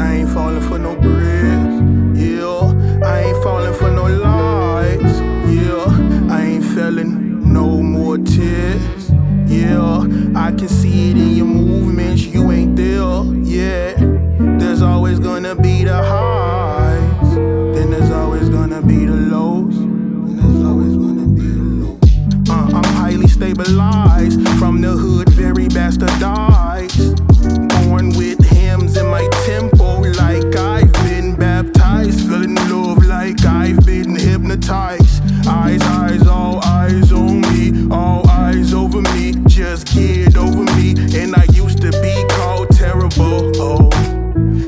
I ain't falling for no bridge, yeah. I ain't falling for no lies, yeah. I ain't feeling no more tears, yeah. I can see it in your movements, you ain't there, yeah. There's always gonna be the highs, then there's always gonna be the lows, and there's always gonna be the lows. Uh, I'm highly stabilized from the hood, very bastardized. Eyes, eyes, all eyes on me, all eyes over me. Just get over me, and I used to be called terrible. Oh,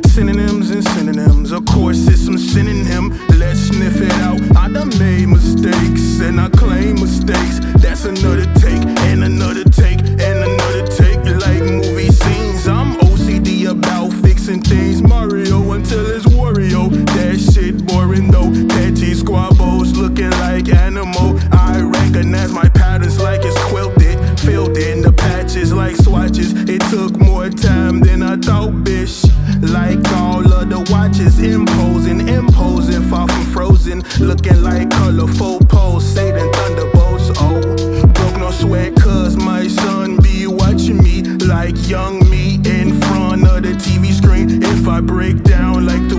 synonyms and synonyms. Of course, it's some synonym. Let's sniff it out. I done made mistakes, and I claim animal. I recognize my patterns like it's quilted. Filled in the patches like swatches. It took more time than I thought, bitch. Like all of the watches, imposing, imposing, far from frozen. Looking like colorful poles, Satan thunderbolts. Oh, broke no sweat, cause my son be watching me like young me in front of the TV screen. If I break down like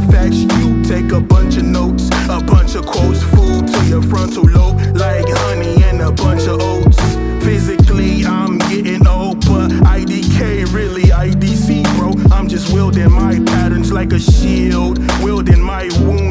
of facts, you take a bunch of notes, a bunch of quotes, food to your frontal lobe, like honey and a bunch of oats. Physically, I'm getting old, but IDK really IDC, bro. I'm just wielding my patterns like a shield, wielding my wounds